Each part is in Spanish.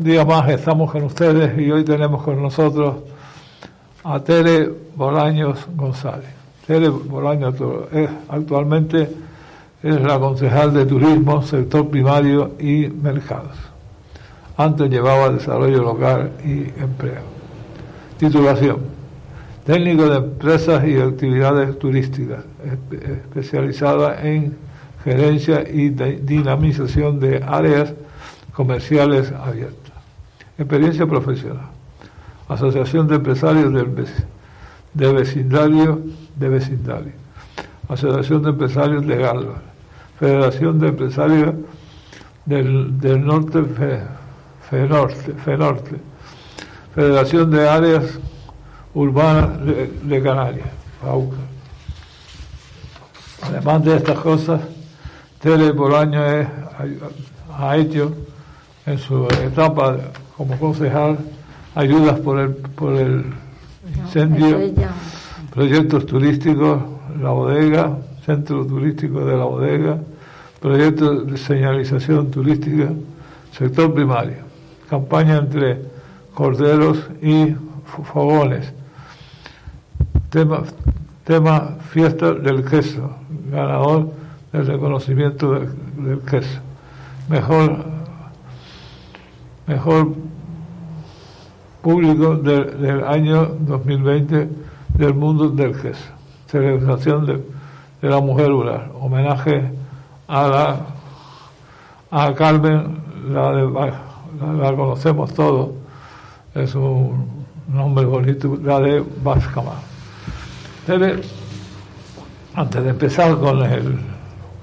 Un día más estamos con ustedes y hoy tenemos con nosotros a Tere Bolaños González. Tere Bolaños actualmente es la concejal de Turismo, Sector Primario y Mercados. Antes llevaba Desarrollo Local y Empleo. Titulación. Técnico de Empresas y Actividades Turísticas, especializada en gerencia y dinamización de áreas comerciales abiertas. Experiencia profesional. Asociación de Empresarios del de Vecindario de Vecindario. Asociación de Empresarios de Galva. Federación de Empresarios del, del Norte, FENORTE, FENORTE. Federación de Áreas Urbanas de, Canarias, Además de estas cosas, Tele por año es, ha hecho en su etapa como concejal ayudas por el, por el incendio, proyectos turísticos, la bodega, centro turístico de la bodega, proyectos de señalización turística, sector primario, campaña entre corderos y fogones, tema, tema fiesta del queso, ganador del reconocimiento del queso. Mejor, mejor público del, año 2020 del mundo del queso. Celebración de, la mujer rural. Homenaje a la a Carmen, la, de, la, conocemos todos, es un nombre bonito, la de Bascama. Antes de empezar con el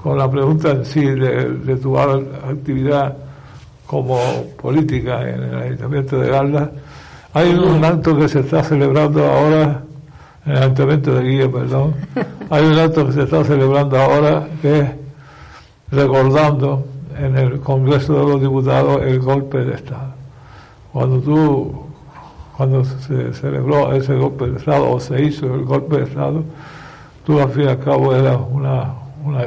con la pregunta en sí de, tu actividad como política en el Ayuntamiento de Galda, hay un acto que se está celebrando ahora, en el Ayuntamiento de Guía, perdón, hay un acto que se está celebrando ahora que es recordando en el Congreso de los Diputados el golpe de Estado. Cuando tú, cuando se celebró ese golpe de Estado o se hizo el golpe de Estado, tú al fin y al cabo eras una, una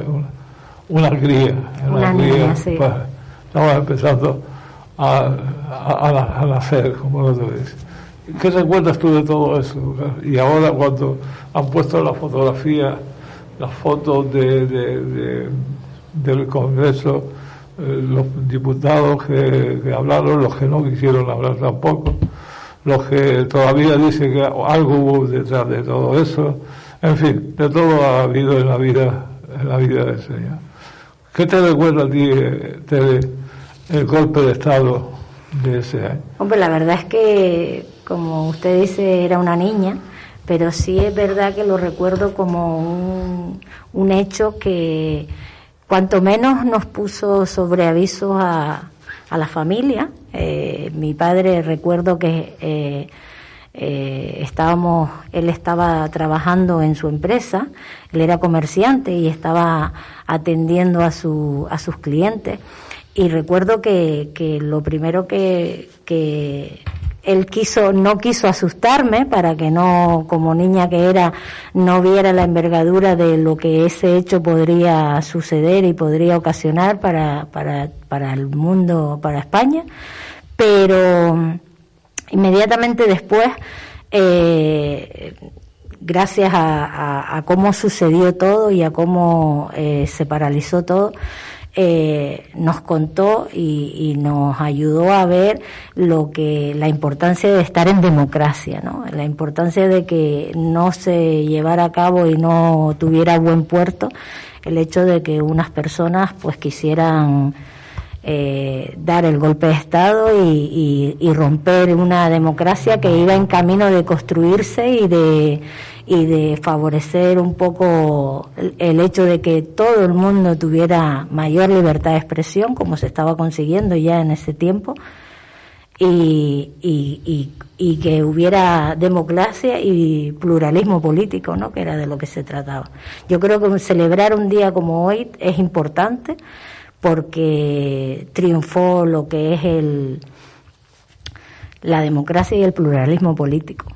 una cría. Una, cría, pues, estamos empezando a, a, nacer, como lo dices. ¿Qué recuerdas tú de todo eso? Y ahora cuando han puesto la fotografía, las fotos de, del Congreso, eh, los diputados que, hablaron, los que no quisieron hablar tampoco, los que todavía dicen que algo hubo detrás de todo eso, en fin, de todo ha habido en la vida, en la vida del Señor. ¿Qué te recuerda a ti, el golpe de Estado de ese año? Hombre, la verdad es que, como usted dice, era una niña, pero sí es verdad que lo recuerdo como un, un hecho que cuanto menos nos puso sobre aviso a, a la familia. Eh, mi padre recuerdo que eh, eh, estábamos, él estaba trabajando en su empresa, él era comerciante y estaba atendiendo a, su, a sus clientes. Y recuerdo que, que lo primero que, que él quiso, no quiso asustarme para que no, como niña que era, no viera la envergadura de lo que ese hecho podría suceder y podría ocasionar para, para, para el mundo, para España. Pero, Inmediatamente después, eh, gracias a, cómo sucedió todo y a cómo eh, se paralizó todo, eh, nos contó y, nos ayudó a ver lo que la importancia de estar en democracia, ¿no? La importancia de que no se llevara a cabo y no tuviera buen puerto el hecho de que unas personas pues quisieran eh, dar el golpe de Estado y, romper una democracia que iba en camino de construirse y de, y de favorecer un poco el, hecho de que todo el mundo tuviera mayor libertad de expresión, como se estaba consiguiendo ya en ese tiempo, y, y, que hubiera democracia y pluralismo político, ¿no? que era de lo que se trataba. Yo creo que celebrar un día como hoy es importante porque triunfó lo que es el la democracia y el pluralismo político.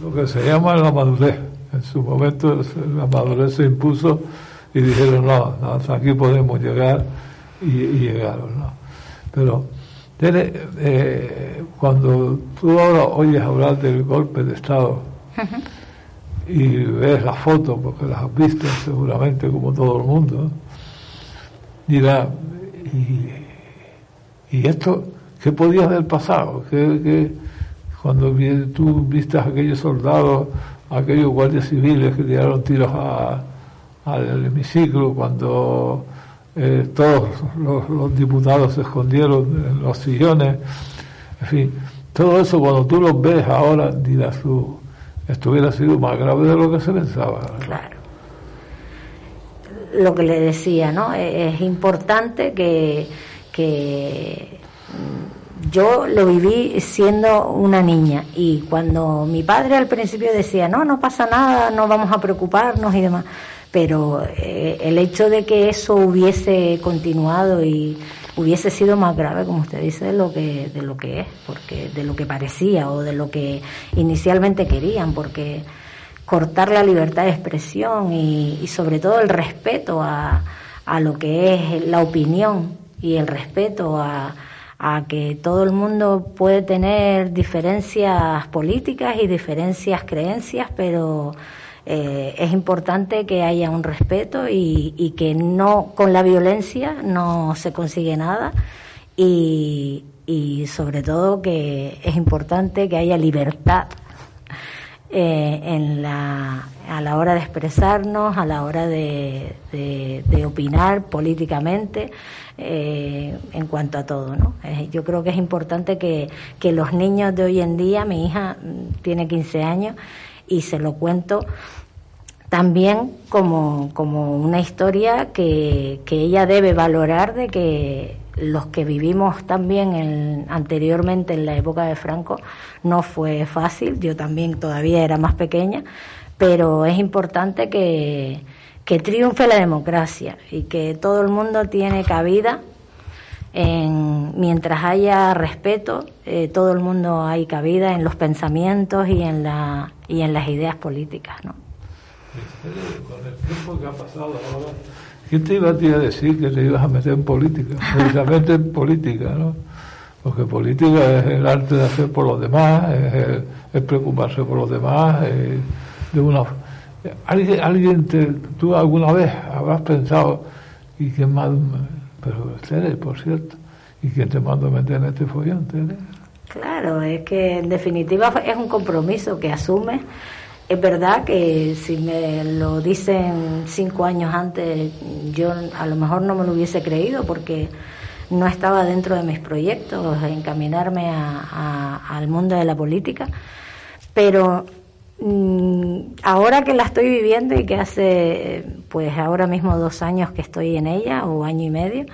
Lo que se llama la madurez. En su momento la madurez se impuso y dijeron, no, hasta aquí podemos llegar y, llegaron, ¿no? Pero eh, cuando tú ahora oyes hablar del golpe de Estado y ves las fotos, porque las has visto seguramente como todo el mundo, dirás, ¿y, esto qué podía haber pasado? ¿Qué, cuando tú viste a aquellos soldados, a aquellos guardias civiles que tiraron tiros al hemiciclo, cuando eh, todos los, diputados se escondieron en los sillones, en fin, todo eso cuando tú los ves ahora dirás tú, esto hubiera sido más grave de lo que se pensaba. Claro. Lo que le decía, ¿no? Es importante que, que yo lo viví siendo una niña y cuando mi padre al principio decía, no, no pasa nada, no vamos a preocuparnos y demás, pero eh, el hecho de que eso hubiese continuado y hubiese sido más grave, como usted dice, de lo que de lo que es, porque de lo que parecía o de lo que inicialmente querían, porque cortar la libertad de expresión y, sobre todo el respeto a, a lo que es la opinión y el respeto a, a que todo el mundo puede tener diferencias políticas y diferencias creencias, pero eh, es importante que haya un respeto y, que no con la violencia no se consigue nada y, sobre todo que es importante que haya libertad eh, en la, a la hora de expresarnos, a la hora de, de opinar políticamente. Eh, en cuanto a todo. ¿no? yo creo que es importante que, que los niños de hoy en día, mi hija mm, tiene 15 años y se lo cuento también como, como una historia que, que ella debe valorar de que los que vivimos también anteriormente en la época de Franco no fue fácil, yo también todavía era más pequeña, pero es importante que, que triunfe la democracia y que todo el mundo tiene cabida. En, mientras haya respeto, eh, todo el mundo hay cabida en los pensamientos y en, la, y en las ideas políticas. ¿no? Con el tiempo que ha pasado ahora, ¿quién te iba a, decir que te ibas a meter en política? Precisamente en política, ¿no? Porque política es el arte de hacer por los demás, es, preocuparse por los demás, de una ¿Alguien, alguien te, tú alguna vez habrás pensado, y quién más, pero ustedes, por cierto, y quién te mandó a meter en este follón, Claro, es que en definitiva es un compromiso que asume. Es verdad que si me lo dicen cinco años antes, yo a lo mejor no me lo hubiese creído porque no estaba dentro de mis proyectos encaminarme al mundo de la política, pero ahora que la estoy viviendo y que hace, pues ahora mismo dos años que estoy en ella, o año y medio,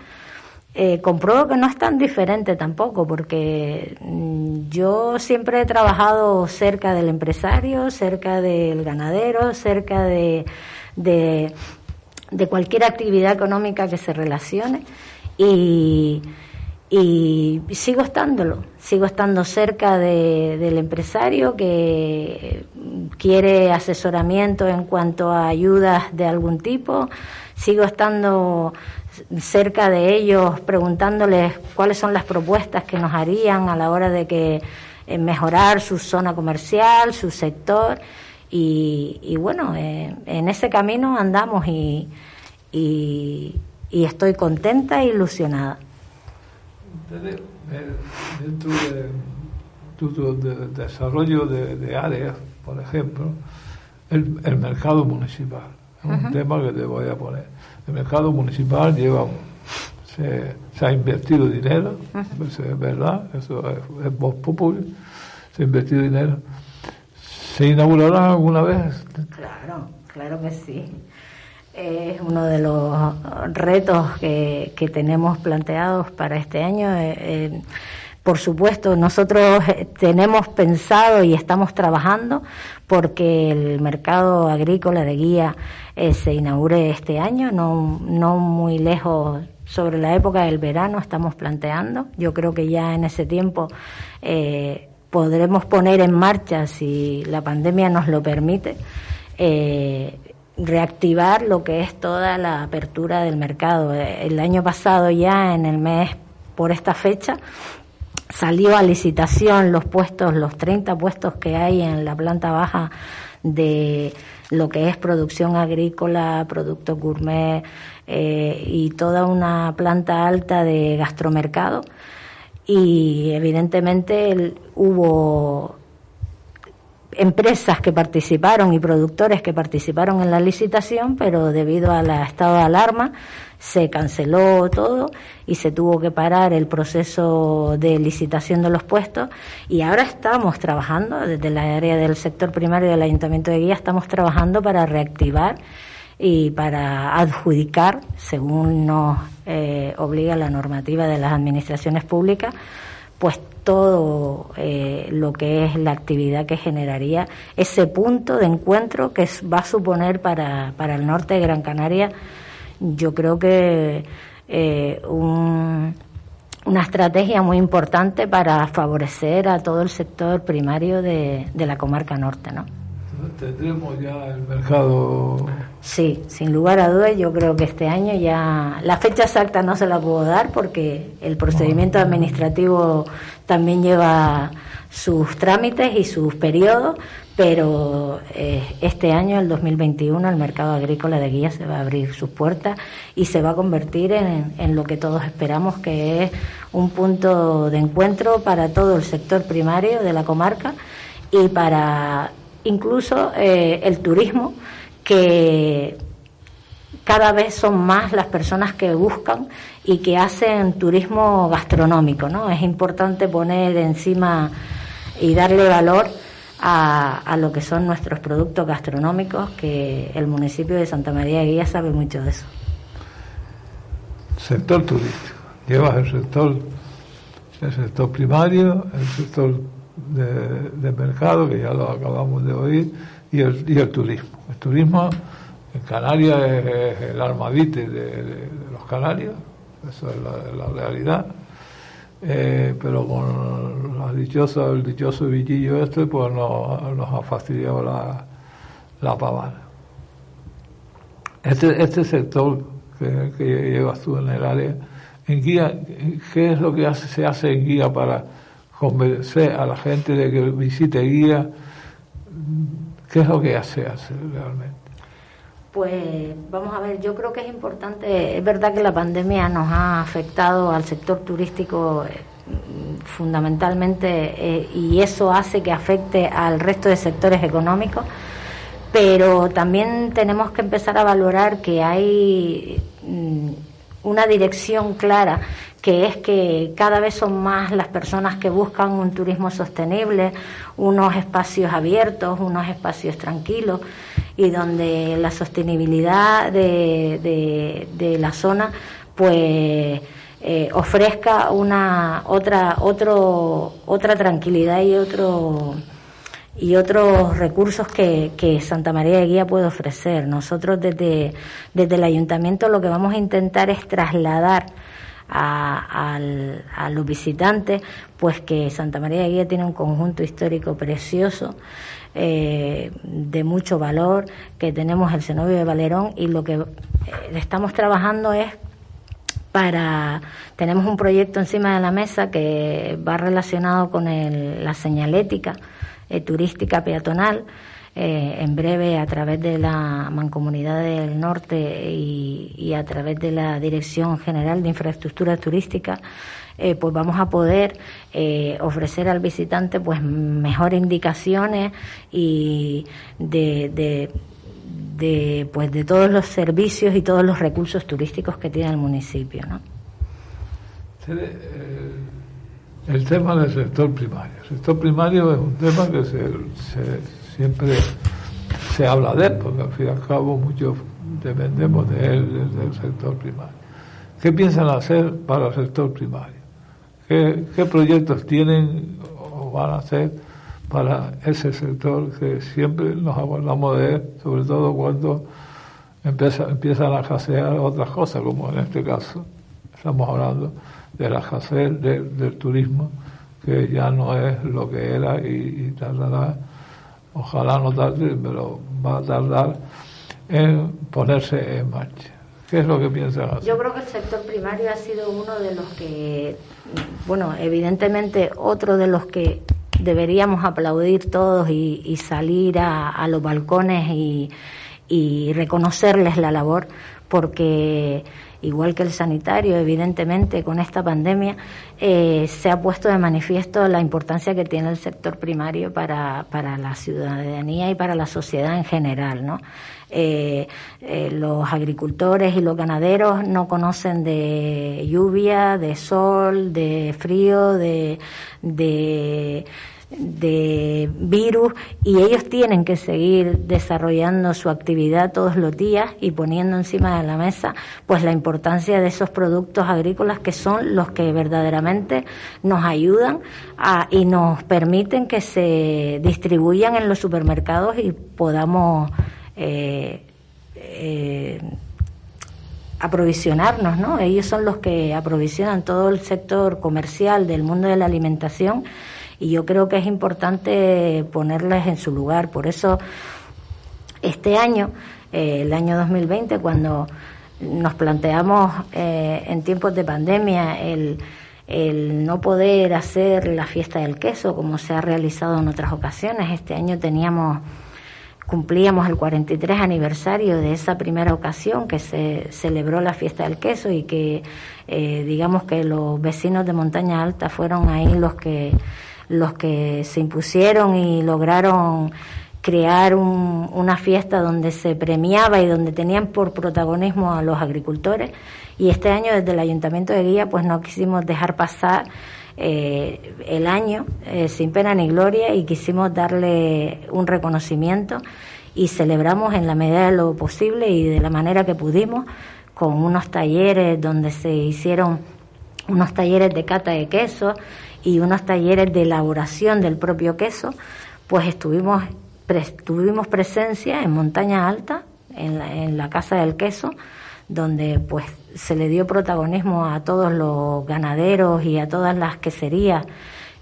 eh, compruebo que no es tan diferente tampoco, porque mm, yo siempre he trabajado cerca del empresario, cerca del ganadero, cerca de, de, de cualquier actividad económica que se relacione. Y, y sigo estándolo, sigo estando cerca del empresario que quiere asesoramiento en cuanto a ayudas de algún tipo, sigo estando cerca de ellos preguntándoles cuáles son las propuestas que nos harían a la hora de que eh, mejorar su zona comercial, su sector. Y, bueno, eh, en ese camino andamos y, y estoy contenta e ilusionada dentro de tu desarrollo de, áreas, por ejemplo, el, mercado municipal. Es un tema que te voy a poner. El mercado municipal lleva, se, ha invertido dinero, es verdad, eso es, es popular, se ha invertido dinero. ¿Se inaugurará alguna vez? Claro, claro que sí es uno de los retos que, tenemos planteados para este año. Eh, eh, por supuesto, nosotros eh, tenemos pensado y estamos trabajando porque el mercado agrícola de guía se inaugure este año, no, no muy lejos sobre la época del verano estamos planteando. Yo creo que ya en ese tiempo podremos poner en marcha, si la pandemia nos lo permite, reactivar lo que es toda la apertura del mercado. El año pasado ya en el mes por esta fecha salió a licitación los puestos, los 30 puestos que hay en la planta baja de lo que es producción agrícola, productos gourmet eh, y toda una planta alta de gastromercado. Y evidentemente hubo empresas que participaron y productores que participaron en la licitación, pero debido al estado de alarma se canceló todo y se tuvo que parar el proceso de licitación de los puestos. Y ahora estamos trabajando desde la área del sector primario del Ayuntamiento de Guía, estamos trabajando para reactivar y para adjudicar, según nos eh, obliga la normativa de las administraciones públicas, pues todo eh, lo que es la actividad que generaría ese punto de encuentro que va a suponer para, para el norte de Gran Canaria, yo creo que eh, una estrategia muy importante para favorecer a todo el sector primario de, de la comarca norte, ¿no? tendremos ya el mercado. Sí, sin lugar a dudas, yo creo que este año ya. La fecha exacta no se la puedo dar porque el procedimiento administrativo también lleva sus trámites y sus periodos, pero eh, este año, el 2021, el mercado agrícola de guía se va a abrir sus puertas y se va a convertir en, lo que todos esperamos, que es un punto de encuentro para todo el sector primario de la comarca y para incluso eh, el turismo, que cada vez son más las personas que buscan y que hacen turismo gastronómico, ¿no? Es importante poner encima y darle valor a, a, lo que son nuestros productos gastronómicos, que el municipio de Santa María de Guía sabe mucho de eso. Sector turístico. Llevas el sector, el sector primario, el sector de, mercado, que ya lo acabamos de oír, y el, y el turismo. El turismo en Canarias es, el armadite de, los canarios, eso es la, realidad. Eh, pero con la dichosa, el dichoso bichillo este, pues nos, ha fastidiado la, la pavana. Este, este sector que, que, llevas tú en el área, en guía, ¿qué es lo que se hace en guía para convencer a la gente de que visite guía, ¿qué es lo que hace, hace realmente? Pues vamos a ver, yo creo que es importante, es verdad que la pandemia nos ha afectado al sector turístico eh, fundamentalmente eh, y eso hace que afecte al resto de sectores económicos, pero también tenemos que empezar a valorar que hay mm, una dirección clara que es que cada vez son más las personas que buscan un turismo sostenible, unos espacios abiertos, unos espacios tranquilos y donde la sostenibilidad de, de, la zona pues eh, ofrezca una otra otro otra tranquilidad y otro y otros recursos que, que, Santa María de Guía puede ofrecer. Nosotros desde, desde el ayuntamiento lo que vamos a intentar es trasladar a, los visitantes, pues que Santa María de Guía tiene un conjunto histórico precioso, eh, de mucho valor, que tenemos el cenobio de Valerón y lo que eh, estamos trabajando es para tenemos un proyecto encima de la mesa que va relacionado con la señalética eh, turística peatonal eh, en breve a través de la Mancomunidad del Norte y, a través de la Dirección General de Infraestructura Turística, eh, pues vamos a poder eh, ofrecer al visitante pues mejores indicaciones y de, de, pues de todos los servicios y todos los recursos turísticos que tiene el municipio, ¿no? El tema del sector primario. El sector primario es un tema que se siempre se habla de él, porque al fin y al cabo muchos dependemos de él, del sector primario. ¿Qué piensan hacer para el sector primario? ¿Qué, proyectos tienen o van a hacer para ese sector que siempre nos acordamos de él, sobre todo cuando empieza, empiezan a escasear otras cosas, como en este caso estamos hablando de la escasez del turismo, que ya no es lo que era y, y tardará ojalá no tarde, pero va a tardar en ponerse en marcha. ¿Qué es lo que piensas? Yo creo que el sector primario ha sido uno de los que, bueno, evidentemente otro de los que deberíamos aplaudir todos y, salir a, los balcones y, y reconocerles la labor, porque igual que el sanitario, evidentemente, con esta pandemia, eh, se ha puesto de manifiesto la importancia que tiene el sector primario para, para la ciudadanía y para la sociedad en general, ¿no? Eh, eh, los agricultores y los ganaderos no conocen de lluvia, de sol, de frío, de, de de virus y ellos tienen que seguir desarrollando su actividad todos los días y poniendo encima de la mesa pues la importancia de esos productos agrícolas que son los que verdaderamente nos ayudan a, y nos permiten que se distribuyan en los supermercados y podamos eh, eh, aprovisionarnos, ¿no? Ellos son los que aprovisionan todo el sector comercial del mundo de la alimentación y yo creo que es importante ponerles en su lugar. Por eso, este año, eh, el año 2020, cuando nos planteamos eh, en tiempos de pandemia el, el no poder hacer la fiesta del queso como se ha realizado en otras ocasiones, este año teníamos cumplíamos el 43 aniversario de esa primera ocasión que se celebró la fiesta del queso y que eh, digamos que los vecinos de Montaña Alta fueron ahí los que los que se impusieron y lograron crear una fiesta donde se premiaba y donde tenían por protagonismo a los agricultores. Y este año desde el Ayuntamiento de Guía pues no quisimos dejar pasar eh, el año eh, sin pena ni gloria y quisimos darle un reconocimiento y celebramos en la medida de lo posible y de la manera que pudimos con unos talleres donde se hicieron unos talleres de cata de queso y unos talleres de elaboración del propio queso, pues estuvimos tuvimos presencia en Montaña Alta, en la, en la Casa del Queso, donde pues se le dio protagonismo a todos los ganaderos y a todas las queserías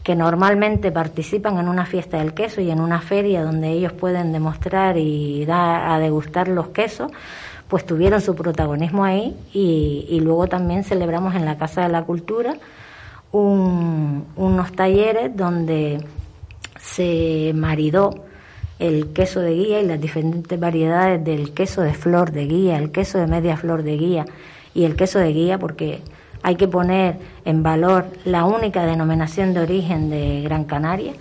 que normalmente participan en una fiesta del queso y en una feria donde ellos pueden demostrar y dar a degustar los quesos, pues tuvieron su protagonismo ahí y, luego también celebramos en la Casa de la Cultura unos talleres donde se maridó el queso de guía y las diferentes variedades del queso de flor de guía, el queso de media flor de guía y el queso de guía porque hay que poner en valor la única denominación de origen de Gran Canaria.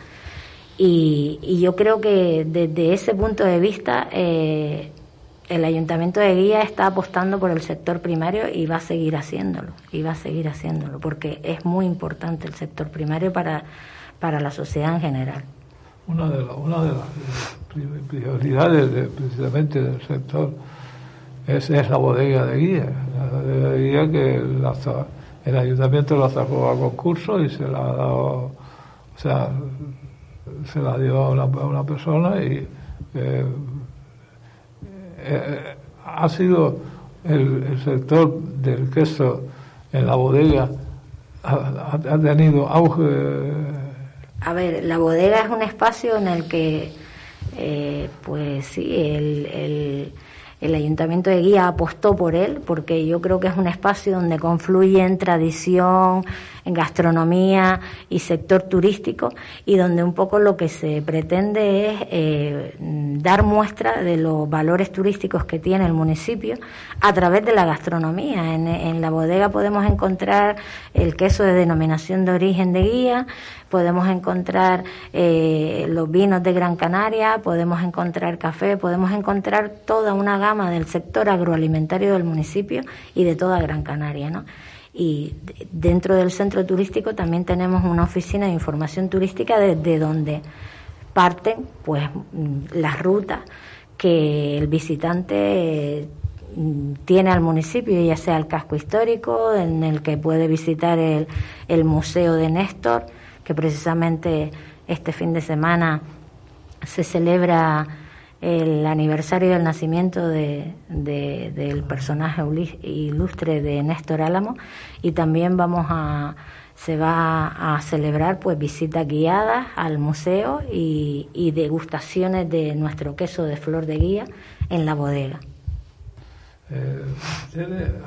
Y, yo creo que desde ese punto de vista eh, el ayuntamiento de Guía está apostando por el sector primario y va a seguir haciéndolo, y va a seguir haciéndolo, porque es muy importante el sector primario para, para la sociedad en general. Una de, de las prioridades precisamente del sector es, es, la bodega de Guía, la bodega de Guía que el ayuntamiento la sacó a concurso y se la ha dado, o sea, se la dio a una, persona y... Eh, ha sido el, sector del queso en la bodega, ha, tenido auge. A ver, la bodega es un espacio en el que, eh, pues sí, el, el Ayuntamiento de Guía apostó por él, porque yo creo que es un espacio donde confluyen tradición, gastronomía y sector turístico, y donde un poco lo que se pretende es eh, dar muestra de los valores turísticos que tiene el municipio a través de la gastronomía. En, en la bodega podemos encontrar el queso de denominación de origen de Guía, podemos encontrar eh, los vinos de Gran Canaria, podemos encontrar café, podemos encontrar toda una gama del sector agroalimentario del municipio y de toda Gran Canaria, ¿no? Y dentro del centro turístico también tenemos una oficina de información turística desde donde parten pues mm, las rutas que el visitante mm, tiene al municipio, ya sea el casco histórico, en el que puede visitar el, el Museo de Néstor, que precisamente este fin de semana se celebra el aniversario del nacimiento de, del personaje ilustre de Néstor Álamo y también vamos a se va a celebrar pues visitas guiadas al museo y, degustaciones de nuestro queso de flor de guía en la bodega. Eh,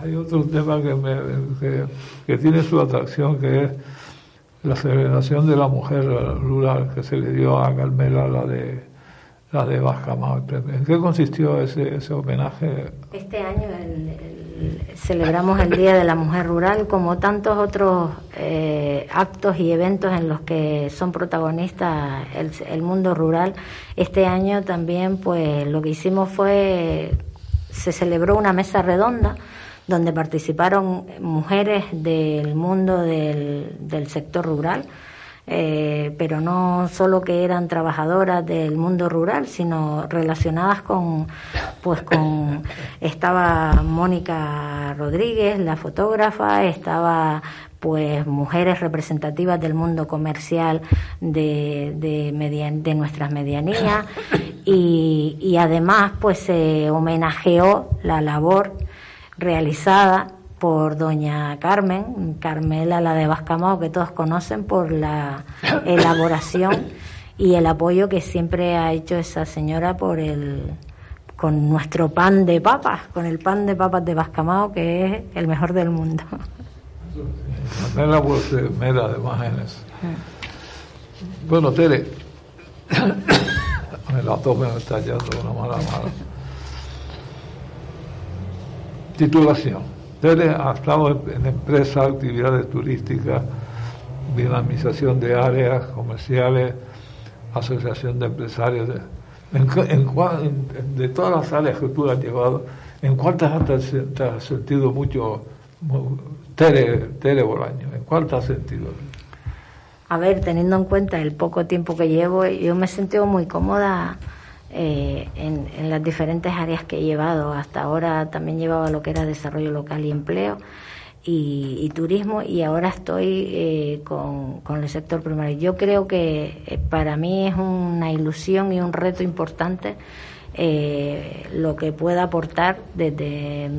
hay otro tema que, me, que, tiene su atracción, que es la celebración de la mujer rural que se le dio a Carmela, la de la de ¿En qué consistió ese, ese homenaje? Este año celebramos el Día de la Mujer Rural, como tantos otros eh, actos y eventos en los que son protagonistas el, el mundo rural. Este año también, pues, lo que hicimos fue se celebró una mesa redonda donde participaron mujeres del mundo del, del sector rural, eh, pero no solo que eran trabajadoras del mundo rural, sino relacionadas con, pues con, estaba Mónica Rodríguez, la fotógrafa, estaba pues mujeres representativas del mundo comercial de, de, de nuestras medianías. Y, y además pues se homenajeó la labor realizada por doña Carmen, Carmela la de Bascamao, que todos conocen por la elaboración y el apoyo que siempre ha hecho esa señora por el con nuestro pan de papas, con el pan de papas de Bascamao, que es el mejor del mundo. Carmela mera además. Bueno, Tere, la tome me está yendo una mala mala. Titulación. Ha estado en empresas, actividades turísticas, dinamización de áreas comerciales, asociación de empresarios. en, de todas las áreas que tú has llevado, ¿en cuántas te has sentido mucho, Tere, Tere Bolaño? ¿En cuál has sentido? A ver, teniendo en cuenta el poco tiempo que llevo, yo me he sentido muy cómoda eh, en, las diferentes áreas que he llevado. Hasta ahora también llevaba lo que era desarrollo local y empleo y, turismo y ahora estoy eh, con, el sector primario. Yo creo que eh, para mí es una ilusión y un reto importante lo que pueda aportar desde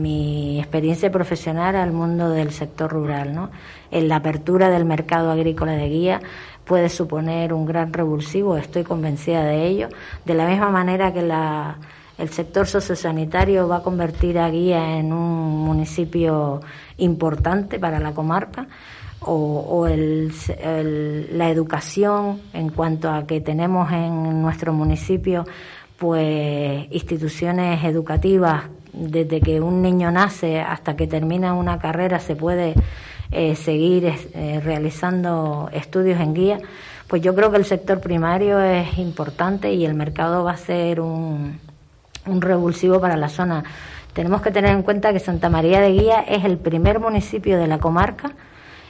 mi experiencia profesional al mundo del sector rural, ¿no? En la apertura del mercado agrícola de guía puede suponer un gran revulsivo, estoy convencida de ello, de la misma manera que la, el sector sociosanitario va a convertir a Guía en un municipio importante para la comarca, o, el, la educación en cuanto a que tenemos en nuestro municipio pues instituciones educativas desde que un niño nace hasta que termina una carrera se puede eh, seguir eh, realizando estudios en guía, pues yo creo que el sector primario es importante y el mercado va a ser un, un revulsivo para la zona. Tenemos que tener en cuenta que Santa María de Guía es el primer municipio de la comarca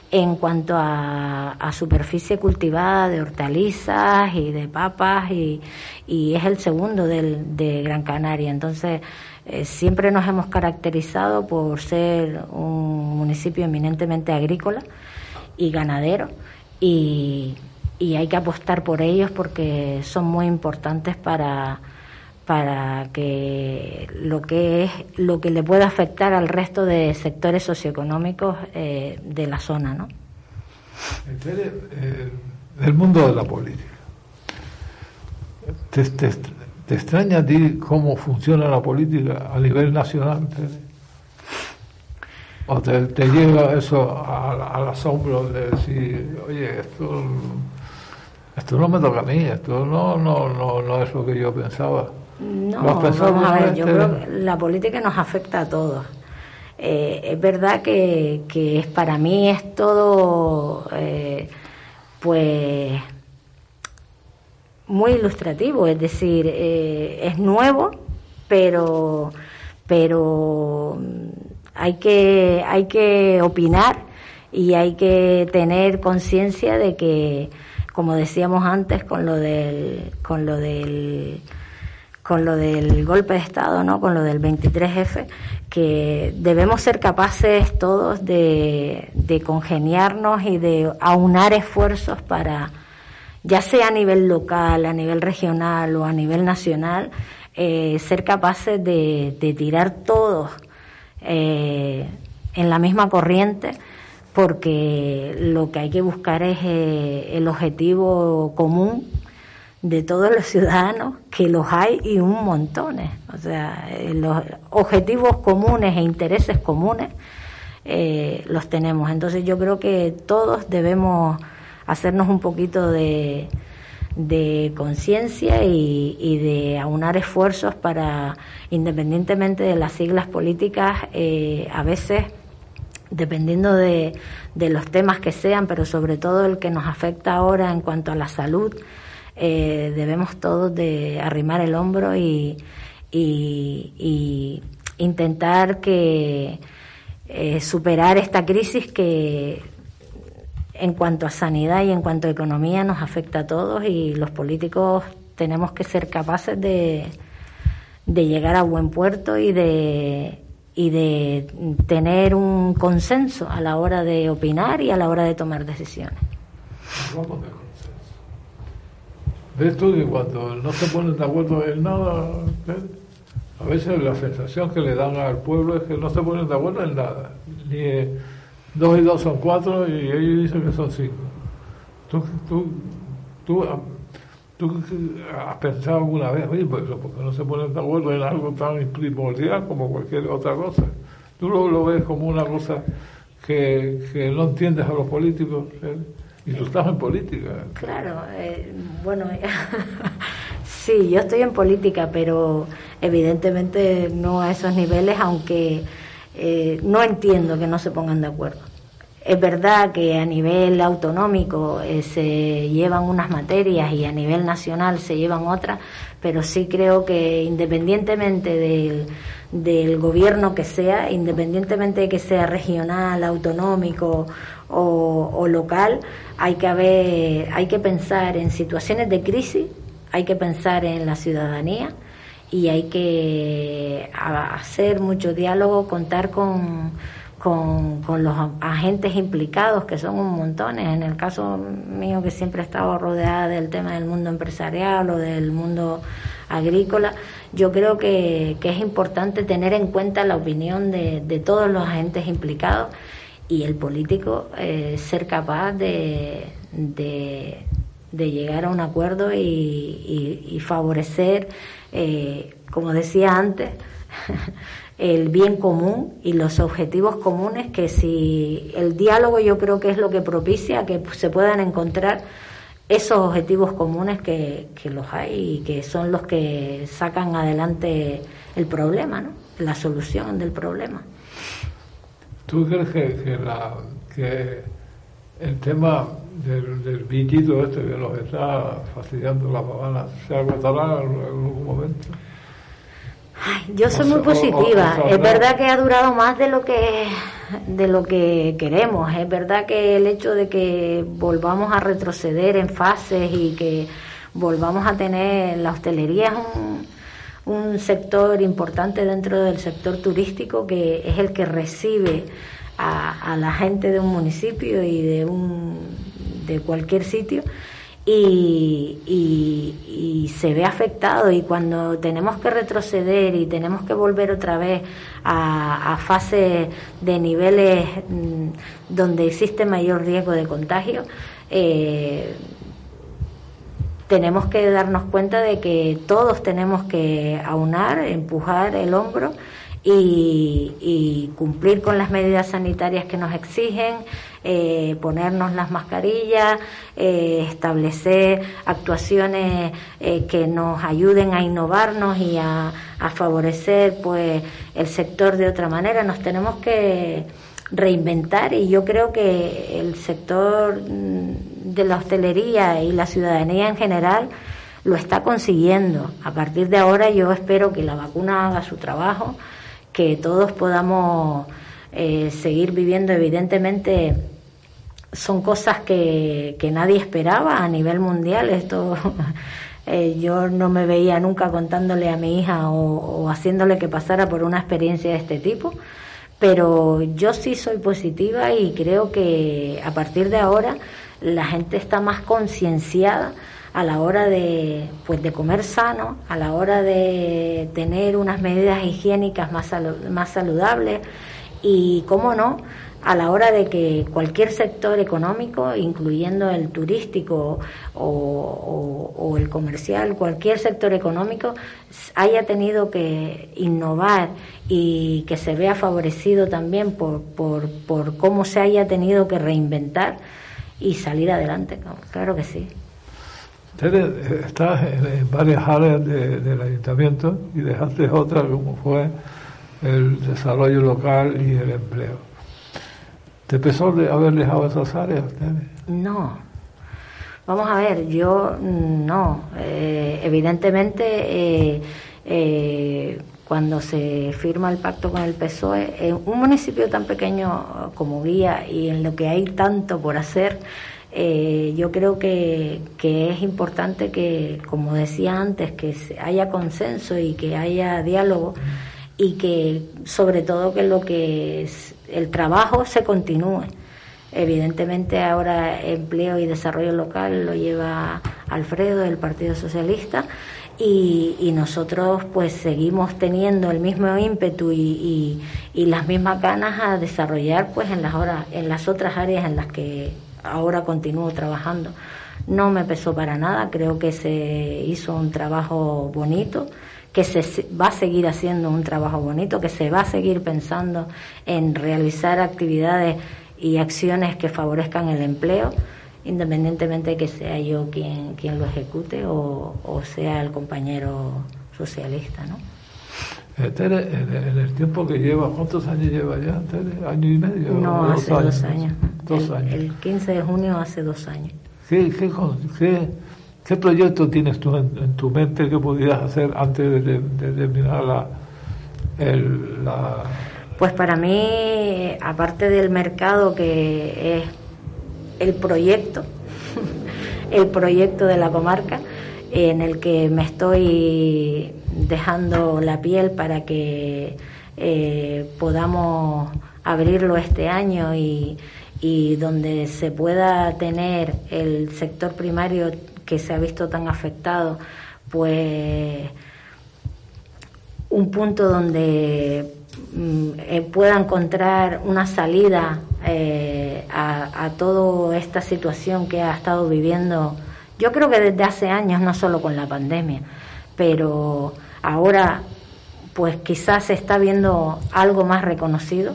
en cuanto a, superficie cultivada de hortalizas y de papas y, y es el segundo del, de Gran Canaria. Entonces, eh, siempre nos hemos caracterizado por ser un municipio eminentemente agrícola y ganadero y, hay que apostar por ellos porque son muy importantes para para que lo que es lo que le pueda afectar al resto de sectores socioeconómicos eh, de la zona, ¿no? Eh, del mundo de la política. ¿Te extraña a ti cómo funciona la política a nivel nacional? ¿O te, te lleva eso al asombro de decir, oye, esto, esto no me toca a mí, esto no, no, no, no es lo que yo pensaba? No, vamos a ver, yo creo que la política nos afecta a todos. Eh, es verdad que, que es, para mí es todo, eh, pues muy ilustrativo, es decir, eh, es nuevo, pero, pero hay que, hay que opinar y hay que tener conciencia de que, como decíamos antes, con lo del, con lo del, con lo del golpe de Estado, ¿no? con lo del 23F, que debemos ser capaces todos de, de congeniarnos y de aunar esfuerzos para ya sea a nivel local, a nivel regional o a nivel nacional, eh, ser capaces de, tirar todos eh, en la misma corriente, porque lo que hay que buscar es eh, el objetivo común de todos los ciudadanos, que los hay y un montón. O sea, eh, los objetivos comunes e intereses comunes eh, los tenemos. Entonces yo creo que todos debemos hacernos un poquito de, de conciencia y, de aunar esfuerzos para, independientemente de las siglas políticas, eh, a veces, dependiendo de, de, los temas que sean, pero sobre todo el que nos afecta ahora en cuanto a la salud, eh, debemos todos de arrimar el hombro y, y intentar que eh, superar esta crisis que en cuanto a sanidad y en cuanto a economía nos afecta a todos y los políticos tenemos que ser capaces de, de llegar a buen puerto y de y de tener un consenso a la hora de opinar y a la hora de tomar decisiones. Vamos de consenso. Ves tú que cuando no se ponen de acuerdo en nada, a veces la sensación que le dan al pueblo es que no se ponen de acuerdo en nada. Dos y dos son cuatro y ellos dicen que son cinco. ¿Tú, tú, tú, tú has pensado alguna vez, oye, pues, porque no se ponen de acuerdo en algo tan primordial como cualquier otra cosa? Tú lo, lo ves como una cosa que, que no entiendes a los políticos. ¿eh? Y tú estás en política. Claro, eh, bueno, sí, yo estoy en política, pero evidentemente no a esos niveles, aunque eh, no entiendo que no se pongan de acuerdo. Es verdad que a nivel autonómico eh, se llevan unas materias y a nivel nacional se llevan otras, pero sí creo que independientemente del, del gobierno que sea, independientemente de que sea regional, autonómico o, local, hay que, haber, hay que pensar en situaciones de crisis, hay que pensar en la ciudadanía y hay que hacer mucho diálogo, contar con, con, con, los agentes implicados, que son un montón. En el caso mío, que siempre he estado rodeada del tema del mundo empresarial o del mundo agrícola, yo creo que, que es importante tener en cuenta la opinión de, de todos los agentes implicados y el político eh, ser capaz de, de, llegar a un acuerdo y, favorecer, eh, como decía antes, el bien común y los objetivos comunes que si el diálogo yo creo que es lo que propicia que se puedan encontrar esos objetivos comunes que, que los hay y que son los que sacan adelante el problema, ¿no? la solución del problema. ¿Tú crees que, la, que el tema del, del bichito este que nos está fastidiando la pavana se agotará en algún momento? Yo soy muy positiva. es verdad que ha durado más de lo que de lo que queremos. Es verdad que el hecho de que volvamos a retroceder en fases y que volvamos a tener la hostelería es un, un sector importante dentro del sector turístico que es el que recibe a, la gente de un municipio y de, un, de cualquier sitio y, se ve afectado. Y cuando tenemos que retroceder y tenemos que volver otra vez a, a fases de niveles mm, donde existe mayor riesgo de contagio, eh, tenemos que darnos cuenta de que todos tenemos que aunar, empujar el hombro y, cumplir con las medidas sanitarias que nos exigen, eh, ponernos las mascarillas, eh, establecer actuaciones eh, que nos ayuden a innovarnos y a, a, favorecer pues el sector de otra manera. Nos tenemos que reinventar y yo creo que el sector mm, de la hostelería y la ciudadanía en general lo está consiguiendo. A partir de ahora yo espero que la vacuna haga su trabajo, que todos podamos eh, seguir viviendo. Evidentemente son cosas que, que, nadie esperaba a nivel mundial. Esto eh, yo no me veía nunca contándole a mi hija o, haciéndole que pasara por una experiencia de este tipo. Pero yo sí soy positiva y creo que a partir de ahora la gente está más concienciada a la hora de, pues, de comer sano, a la hora de tener unas medidas higiénicas más, más saludables y, cómo no, a la hora de que cualquier sector económico, incluyendo el turístico o, el comercial, cualquier sector económico, haya tenido que innovar y que se vea favorecido también por, por, por cómo se haya tenido que reinventar y salir adelante. Claro que sí. Usted está en, varias áreas del ayuntamiento y dejaste otra como fue el desarrollo local y el empleo. ¿Te pesó de haber dejado esas áreas? No. Vamos a ver, yo no. Eh, evidentemente, eh, eh, cuando se firma el pacto con el PSOE, en un municipio tan pequeño como Guía y en lo que hay tanto por hacer, yo creo que, que, es importante que, como decía antes, que haya consenso y que haya diálogo y que sobre todo que lo que es el trabajo se continúe. Evidentemente ahora empleo y desarrollo local lo lleva Alfredo del Partido Socialista y, nosotros pues seguimos teniendo el mismo ímpetu y, las mismas ganas a desarrollar pues en las horas, en las otras áreas en las que ahora continúo trabajando. No me pesó para nada, creo que se hizo un trabajo bonito que se va a seguir haciendo un trabajo bonito, que se va a seguir pensando en realizar actividades y acciones que favorezcan el empleo, independientemente de que sea yo quien, quien lo ejecute o, sea el compañero socialista, ¿no? Eh, Tere, en el tiempo que lleva, ¿cuántos años lleva ya, Tere? ¿Año y medio? No, hace dos años. Dos años. El 15 de junio hace dos años. ¿Qué, qué, qué ¿Qué proyecto tienes tú en, tu mente que podías hacer antes de, terminar la. Pues para mí, aparte del mercado que es el proyecto, el proyecto de la comarca, en el que me estoy dejando la piel para que eh, podamos abrirlo este año y donde se pueda tener el sector primario que se ha visto tan afectado, pues un punto donde mm, eh, pueda encontrar una salida eh, a, a toda esta situación que ha estado viviendo, yo creo que desde hace años, no solo con la pandemia, pero ahora pues quizás se está viendo algo más reconocido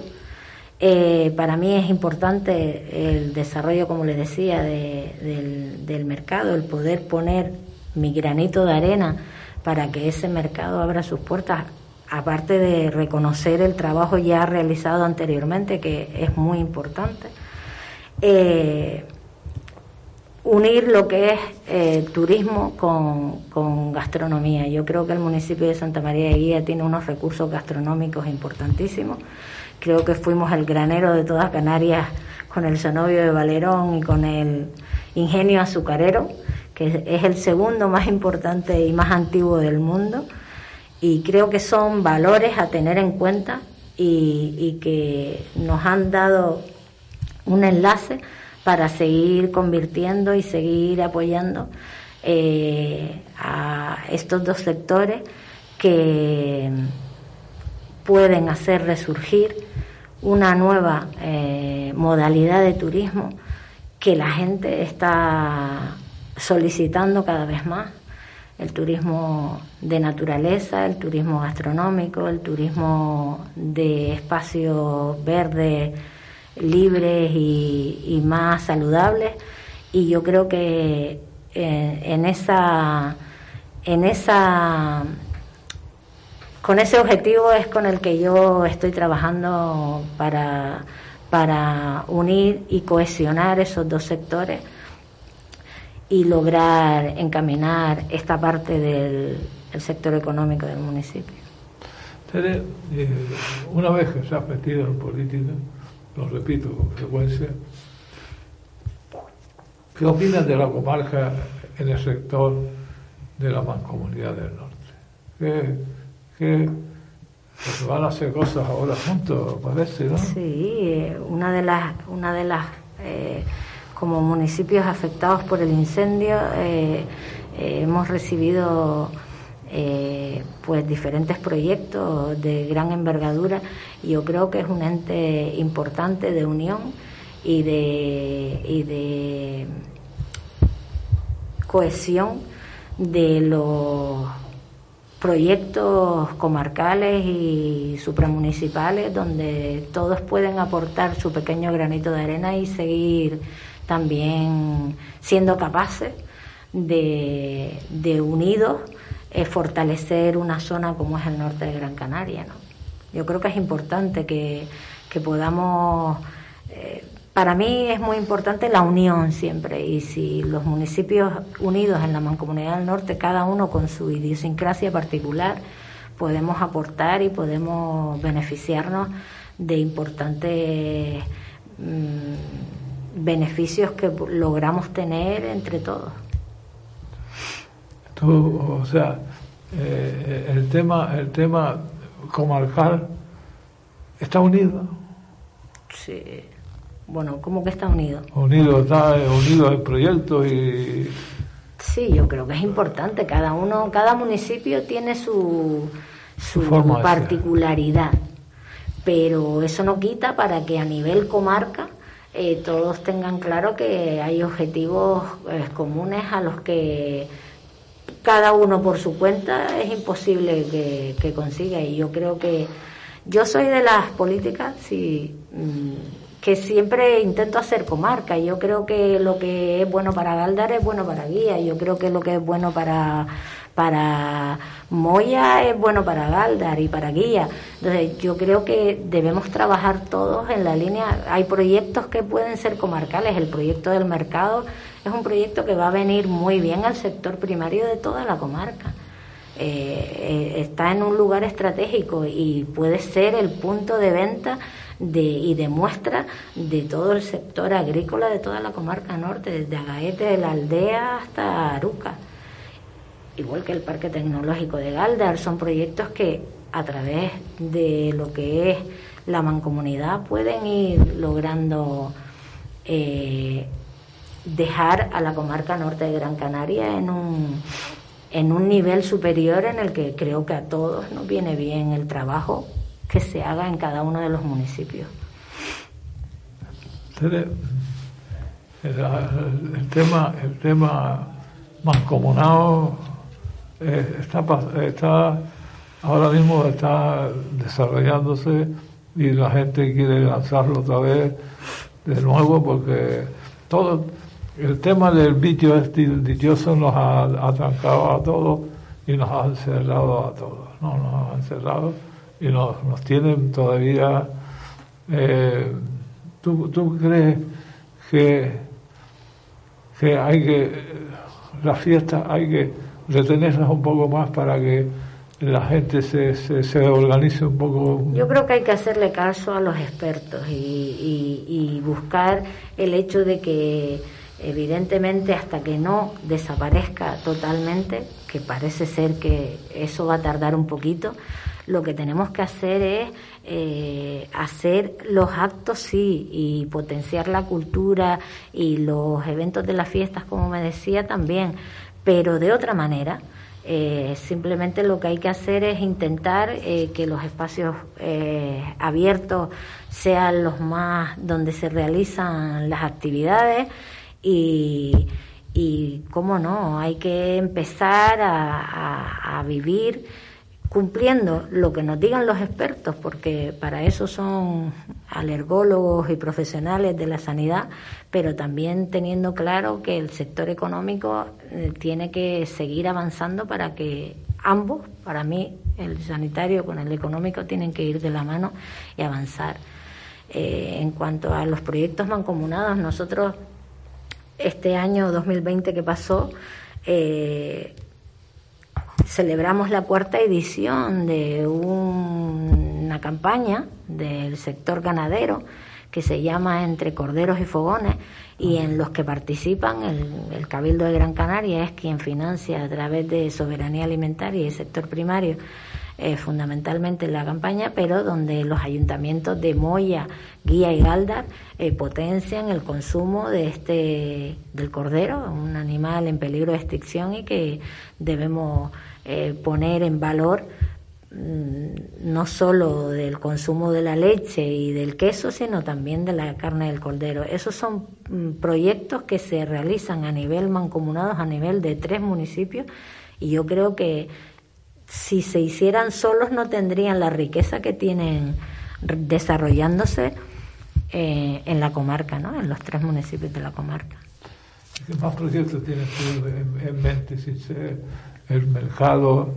eh, para mí es importante el desarrollo, como les decía, del, mercado, el poder poner mi granito de arena para que ese mercado abra sus puertas, aparte de reconocer el trabajo ya realizado anteriormente, que es muy importante. Eh, unir lo que es eh, turismo con, con, gastronomía. Yo creo que el municipio de Santa María de Guía tiene unos recursos gastronómicos importantísimos Creo que fuimos el granero de todas Canarias con el Sonovio de Valerón y con el Ingenio Azucarero, que es el segundo más importante y más antiguo del mundo. Y creo que son valores a tener en cuenta y, que nos han dado un enlace para seguir convirtiendo y seguir apoyando eh, a estos dos sectores que pueden hacer resurgir una nueva eh, modalidad de turismo que la gente está solicitando cada vez más. El turismo de naturaleza, el turismo gastronómico, el turismo de espacios verdes, libres y, más saludables. Y yo creo que eh, en esa en esa con ese objetivo es con el que yo estoy trabajando para, para unir y cohesionar esos dos sectores y lograr encaminar esta parte del, sector económico del municipio. Eh, una vez que se ha metido en política, lo repito con frecuencia, ¿qué opinas de la comarca en el sector de la mancomunidad del norte? Que pues, van a hacer cosas ahora juntos, parece, ¿no? Sí, una de las, una de las eh, como municipios afectados por el incendio, eh, eh, hemos recibido eh, pues diferentes proyectos de gran envergadura y yo creo que es un ente importante de unión y de, y de cohesión de los proyectos comarcales y supramunicipales donde todos pueden aportar su pequeño granito de arena y seguir también siendo capaces de, de unidos eh, fortalecer una zona como es el norte de Gran Canaria. ¿no? Yo creo que es importante que, podamos eh, para mí es muy importante la unión siempre y si los municipios unidos en la Mancomunidad del Norte, cada uno con su idiosincrasia particular, podemos aportar y podemos beneficiarnos de importantes mm, beneficios que logramos tener entre todos. Tú, o sea, eh, el tema, el tema comarcal está unido. Sí bueno, ¿cómo que está unido? Unido, está unido el proyecto y... Sí, yo creo que es importante. Cada uno, cada municipio tiene su, su, particularidad, pero eso no quita para que a nivel comarca eh, todos tengan claro que hay objetivos eh, comunes a los que cada uno por su cuenta es imposible que, que consiga. Y yo creo que yo soy de las políticas, si que siempre intento hacer comarca. Yo creo que lo que es bueno para Galdar es bueno para Guía. Yo creo que lo que es bueno para para Moya es bueno para Galdar y para Guía. Entonces, yo creo que debemos trabajar todos en la línea. Hay proyectos que pueden ser comarcales. El proyecto del mercado es un proyecto que va a venir muy bien al sector primario de toda la comarca. Eh, eh, está en un lugar estratégico y puede ser el punto de venta de, y de muestra de todo el sector agrícola de toda la comarca norte, desde Agaete de la aldea hasta Aruca. Igual que el Parque Tecnológico de Galdar, son proyectos que a través de lo que es la mancomunidad pueden ir logrando eh, dejar a la comarca norte de Gran Canaria en un, en un nivel superior en el que creo que a todos nos viene bien el trabajo que se haga en cada uno de los municipios. El, tema, el tema mancomunado eh, está, está ahora mismo está desarrollándose y la gente quiere lanzarlo otra vez de nuevo porque todo el tema del bicho este dichoso nos ha atrancado a todos y nos ha encerrado a todos, no nos ha encerrado y nos, nos tienen todavía... Eh, ¿tú, ¿tú, crees que, que hay que... las fiestas hay que retenerlas un poco más para que la gente se, se, organice un poco. Yo creo que hay que hacerle caso a los expertos y, y, buscar el hecho de que evidentemente hasta que no desaparezca totalmente, que parece ser que eso va a tardar un poquito, lo que tenemos que hacer es eh, hacer los actos, sí, y potenciar la cultura y los eventos de las fiestas, como me decía, también, pero de otra manera. Eh, simplemente lo que hay que hacer es intentar eh, que los espacios abiertos sean los más donde se realizan las actividades y, y cómo no, hay que empezar a, a vivir cumpliendo lo que nos digan los expertos, porque para eso son alergólogos y profesionales de la sanidad, pero también teniendo claro que el sector económico eh, tiene que seguir avanzando para que ambos, para mí, el sanitario con el económico, tienen que ir de la mano y avanzar. Eh, en cuanto a los proyectos mancomunados, nosotros este año 2020 que pasó, eh, celebramos la cuarta edición de una campaña del sector ganadero que se llama Entre Corderos y Fogones y en los que participan el, Cabildo de Gran Canaria es quien financia a través de soberanía alimentaria y el sector primario eh, fundamentalmente en la campaña, pero donde los ayuntamientos de Moya, Guía y Galdar eh, potencian el consumo de este del cordero, un animal en peligro de extinción y que debemos eh, poner en valor no solo del consumo de la leche y del queso, sino también de la carne del cordero. Esos son mm, proyectos que se realizan a nivel mancomunados, a nivel de tres municipios, y yo creo que si se hicieran solos no tendrían la riqueza que tienen desarrollándose eh, en la comarca, ¿no? en los tres municipios de la comarca. ¿Qué más proyectos tienes tú en, mente? Si el mercado,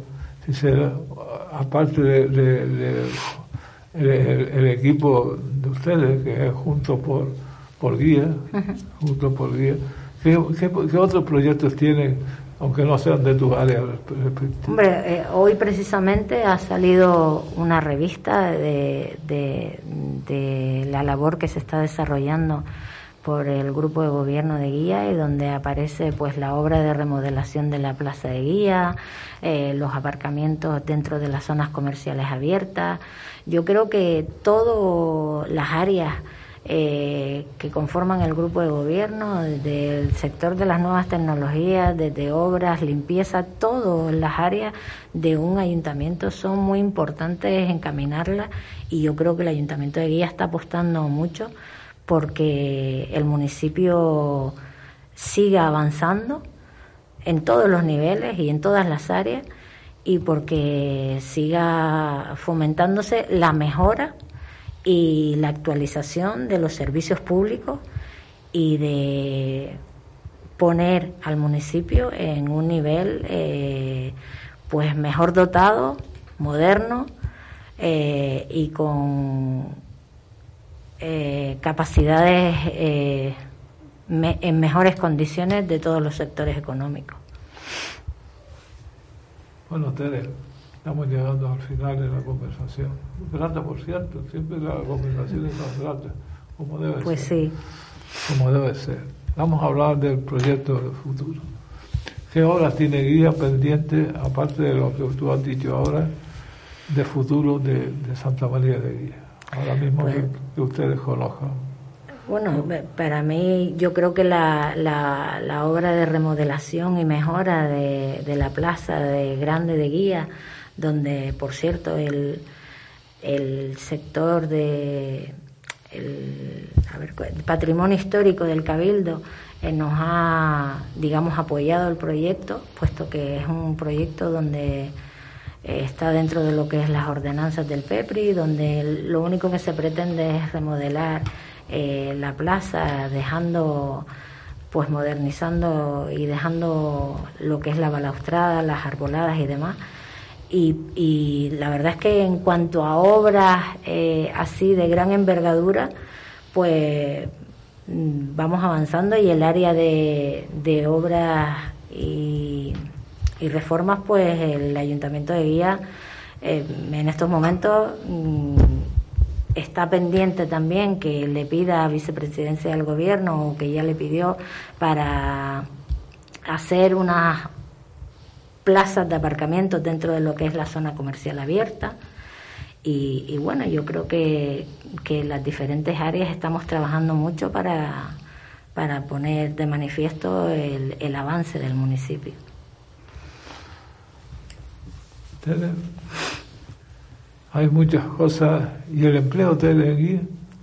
aparte de, el, equipo de ustedes, que es junto por, por guía, junto por guía, ¿qué, otros proyectos tienen, aunque no sean de tu área Hombre, eh, hoy precisamente ha salido una revista de, de la labor que se está desarrollando por el grupo de gobierno de Guía y donde aparece pues la obra de remodelación de la plaza de Guía, eh, los aparcamientos dentro de las zonas comerciales abiertas. Yo creo que todas las áreas eh, que conforman el grupo de gobierno, desde el sector de las nuevas tecnologías, desde obras, limpieza, todas las áreas de un ayuntamiento son muy importantes encaminarlas y yo creo que el ayuntamiento de Guía está apostando mucho porque el municipio siga avanzando en todos los niveles y en todas las áreas y porque siga fomentándose la mejora y la actualización de los servicios públicos y de poner al municipio en un nivel eh, pues mejor dotado, moderno eh, y con eh, capacidades eh, en mejores condiciones de todos los sectores económicos. Bueno, Tere, estamos llegando al final de la conversación. Grata, por cierto, siempre la conversación es grata, como debe pues ser. Pues sí. Como debe ser. Vamos a hablar del proyecto del futuro. ¿Qué obras tiene guía pendiente, aparte de lo que tú has dicho ahora, de futuro de Santa María de Guía? Ahora mismo pues, que, ustedes conozcan? Bueno, para mí yo creo que la, la, obra de remodelación y mejora de, la plaza de Grande de Guía, donde por cierto el, el sector de el, patrimonio histórico del Cabildo eh, nos ha, digamos, apoyado el proyecto, puesto que es un proyecto donde está dentro de lo que es las ordenanzas del PEPRI, donde lo único que se pretende es remodelar eh, la plaza, dejando, pues modernizando y dejando lo que es la balaustrada, las arboladas y demás. Y, la verdad es que en cuanto a obras eh, así de gran envergadura, pues mm, vamos avanzando y el área de, de obras y y reformas, pues el Ayuntamiento de Guía eh, en estos momentos mm, está pendiente también que le pida vicepresidencia del gobierno o que ya le pidió para hacer unas plazas de aparcamiento dentro de lo que es la zona comercial abierta. Y, bueno, yo creo que, que las diferentes áreas estamos trabajando mucho para, para poner de manifiesto el, el avance del municipio. Hay muchas cosas. ¿Y el empleo, Tele, aquí?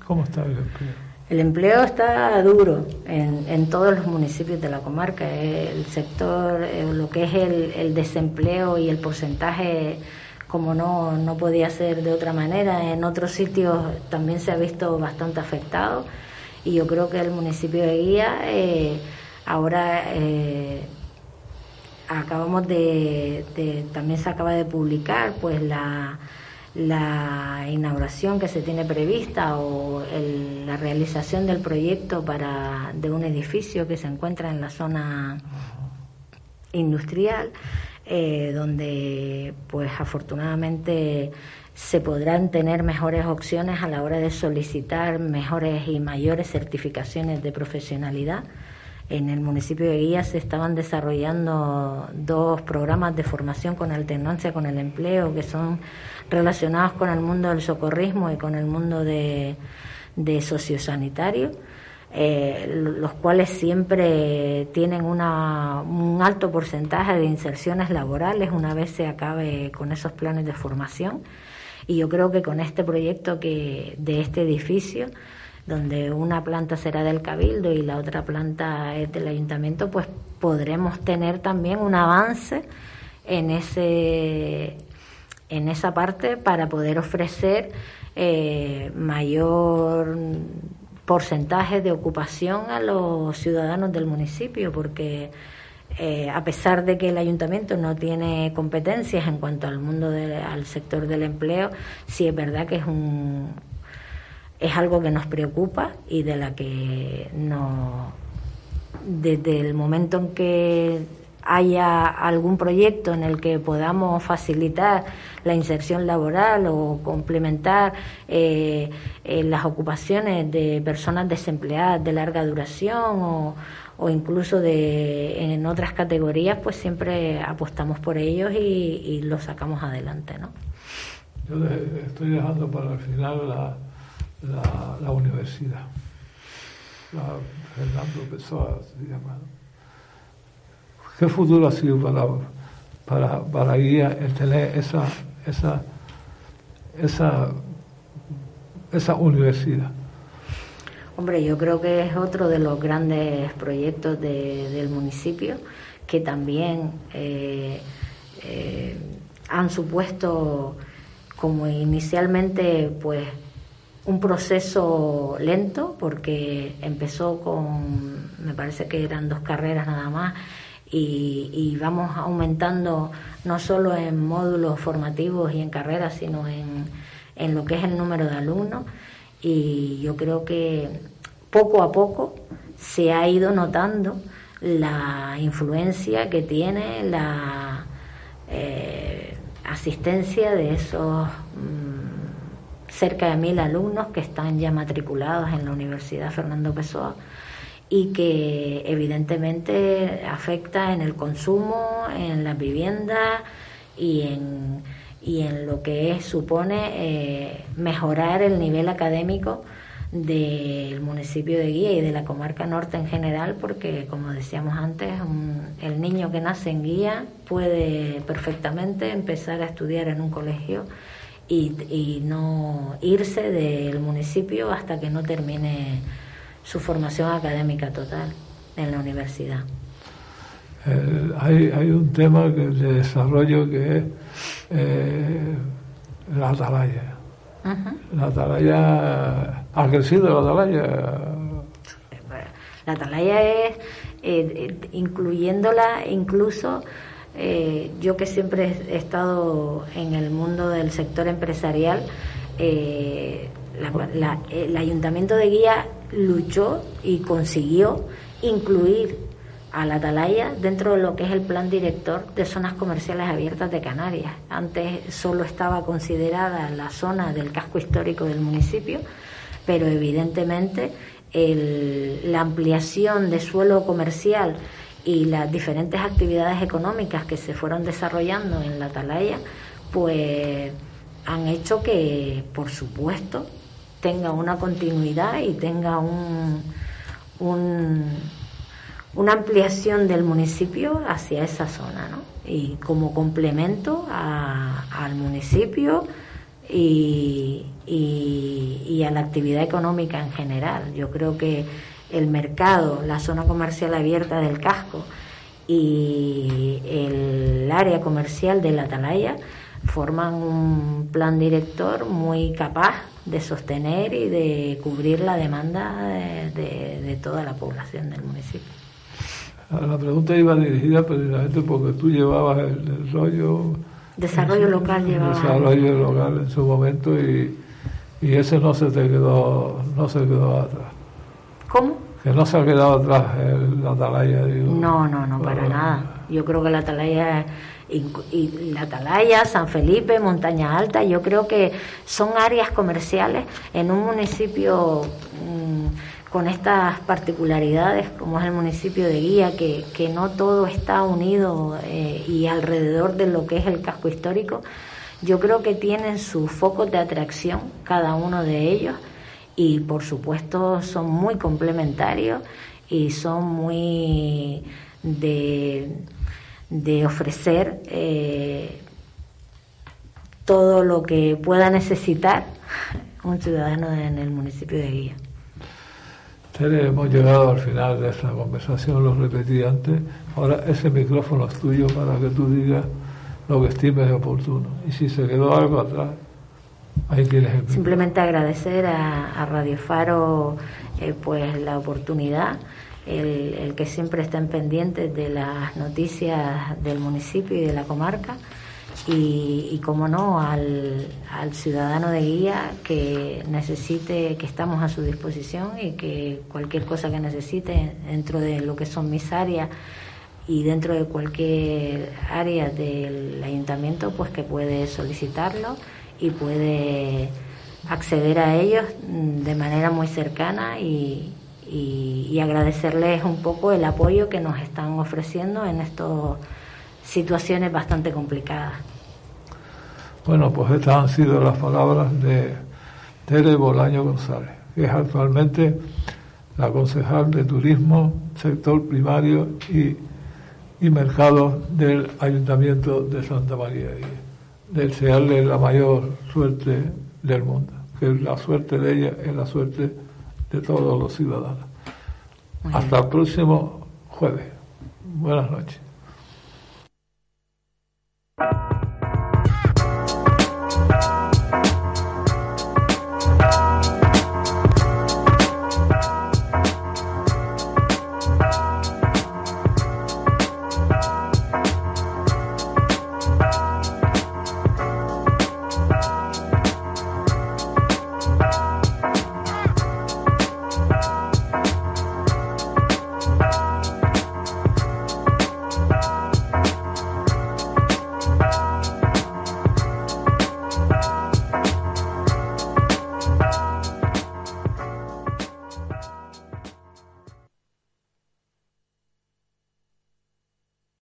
¿Cómo está el empleo? El empleo está duro en, en todos los municipios de la comarca. El sector, eh, lo que es el, desempleo y el porcentaje, como no, no podía ser de otra manera, en otros sitios también se ha visto bastante afectado. Y yo creo que el municipio de Guía eh, ahora eh, acabamos de, también se acaba de publicar pues la, la inauguración que se tiene prevista o la realización del proyecto para de un edificio que se encuentra en la zona industrial eh, donde pues afortunadamente se podrán tener mejores opciones a la hora de solicitar mejores y mayores certificaciones de profesionalidad en el municipio de Guía se estaban desarrollando dos programas de formación con alternancia con el empleo que son relacionados con el mundo del socorrismo y con el mundo de, sociosanitario. Eh, los cuales siempre tienen una, un alto porcentaje de inserciones laborales una vez se acabe con esos planes de formación. Y yo creo que con este proyecto que, de este edificio, donde una planta será del Cabildo y la otra planta es del Ayuntamiento, pues podremos tener también un avance en ese en esa parte para poder ofrecer eh, mayor porcentaje de ocupación a los ciudadanos del municipio, porque eh, a pesar de que el ayuntamiento no tiene competencias en cuanto al mundo al sector del empleo, sí es verdad que es un es algo que nos preocupa y de la que no desde el momento en que haya algún proyecto en el que podamos facilitar la inserción laboral o complementar eh, eh, las ocupaciones de personas desempleadas de larga duración o, o incluso de en otras categorías, pues siempre apostamos por ellos y, y los sacamos adelante, ¿no? Yo estoy dejando para el final la, la, universidad, la Fernando Pessoa se llama. ¿Qué futuro ha sido para, para, para Guía el tener esa, esa, esa, esa universidad? Hombre, yo creo que es otro de los grandes proyectos de, del municipio que también eh, eh, han supuesto como inicialmente pues un proceso lento porque empezó con me parece que eran dos carreras nada más y, vamos aumentando no solo en módulos formativos y en carreras, sino en, en lo que es el número de alumnos. Y yo creo que poco a poco se ha ido notando la influencia que tiene la eh, asistencia de esos mm, cerca de mil alumnos que están ya matriculados en la Universidad Fernando Pessoa y que evidentemente afecta en el consumo, en las viviendas y en, y en lo que supone eh, mejorar el nivel académico del municipio de Guía y de la comarca norte en general, porque como decíamos antes, el niño que nace en Guía puede perfectamente empezar a estudiar en un colegio y, y no irse del municipio hasta que no termine su formación académica total en la universidad. hay, hay, un tema de desarrollo que es eh, la atalaya. La atalaya ha crecido la atalaya. La atalaya es, eh, incluyéndola incluso, eh, yo que siempre he estado en el mundo del sector empresarial, el ayuntamiento de Guía luchó y consiguió incluir a la Atalaya dentro de lo que es el plan director de zonas comerciales abiertas de Canarias. Antes solo estaba considerada la zona del casco histórico del municipio, pero evidentemente la ampliación de suelo comercial y las diferentes actividades económicas que se fueron desarrollando en la Atalaya, pues han hecho que, por supuesto, tenga una continuidad y tenga un, una ampliación del municipio hacia esa zona, ¿no? Y como complemento al municipio y, y, a la actividad económica en general. Yo creo que el mercado, la zona comercial abierta del casco y el área comercial de la Atalaya forman un plan director muy capaz de sostener y de cubrir la demanda de, toda la población del municipio. La pregunta iba dirigida precisamente porque tú llevabas el desarrollo... Desarrollo local llevaba. Desarrollo local en su momento y, y ese no se te quedó, no se quedó atrás. ¿Cómo? Que no se ha quedado atrás la atalaya, digo. No, no, no, para, nada. Yo creo que la atalaya y, la Atalaya, San Felipe, Montaña Alta, yo creo que son áreas comerciales en un municipio mm, con estas particularidades como es el municipio de Guía, que, que no todo está unido eh, y alrededor de lo que es el casco histórico, yo creo que tienen sus focos de atracción cada uno de ellos y por supuesto son muy complementarios y son muy de, de ofrecer eh, todo lo que pueda necesitar un ciudadano en el municipio de Guía. Tere, hemos llegado al final de esta conversación, lo repetí antes. Ahora ese micrófono es tuyo para que tú digas lo que estimes oportuno. Y si se quedó algo atrás, Simplemente agradecer a, Radio Faro eh, pues la oportunidad, el, que siempre estén pendientes de las noticias del municipio y de la comarca y, como no, al, ciudadano de guía que necesite, que estamos a su disposición y que cualquier cosa que necesite dentro de lo que son mis áreas y dentro de cualquier área del ayuntamiento, pues que puede solicitarlo y puede acceder a ellos de manera muy cercana y, y, agradecerles un poco el apoyo que nos están ofreciendo en estos situaciones bastante complicadas. Bueno, pues estas han sido las palabras de Tere Bolaño González, que es actualmente la concejal de Turismo, Sector Primario y, y Mercado del Ayuntamiento de Santa María y desearle la mayor suerte del mundo, que la suerte de ella es la suerte de todos los ciudadanos. Hasta el próximo jueves. Buenas noches.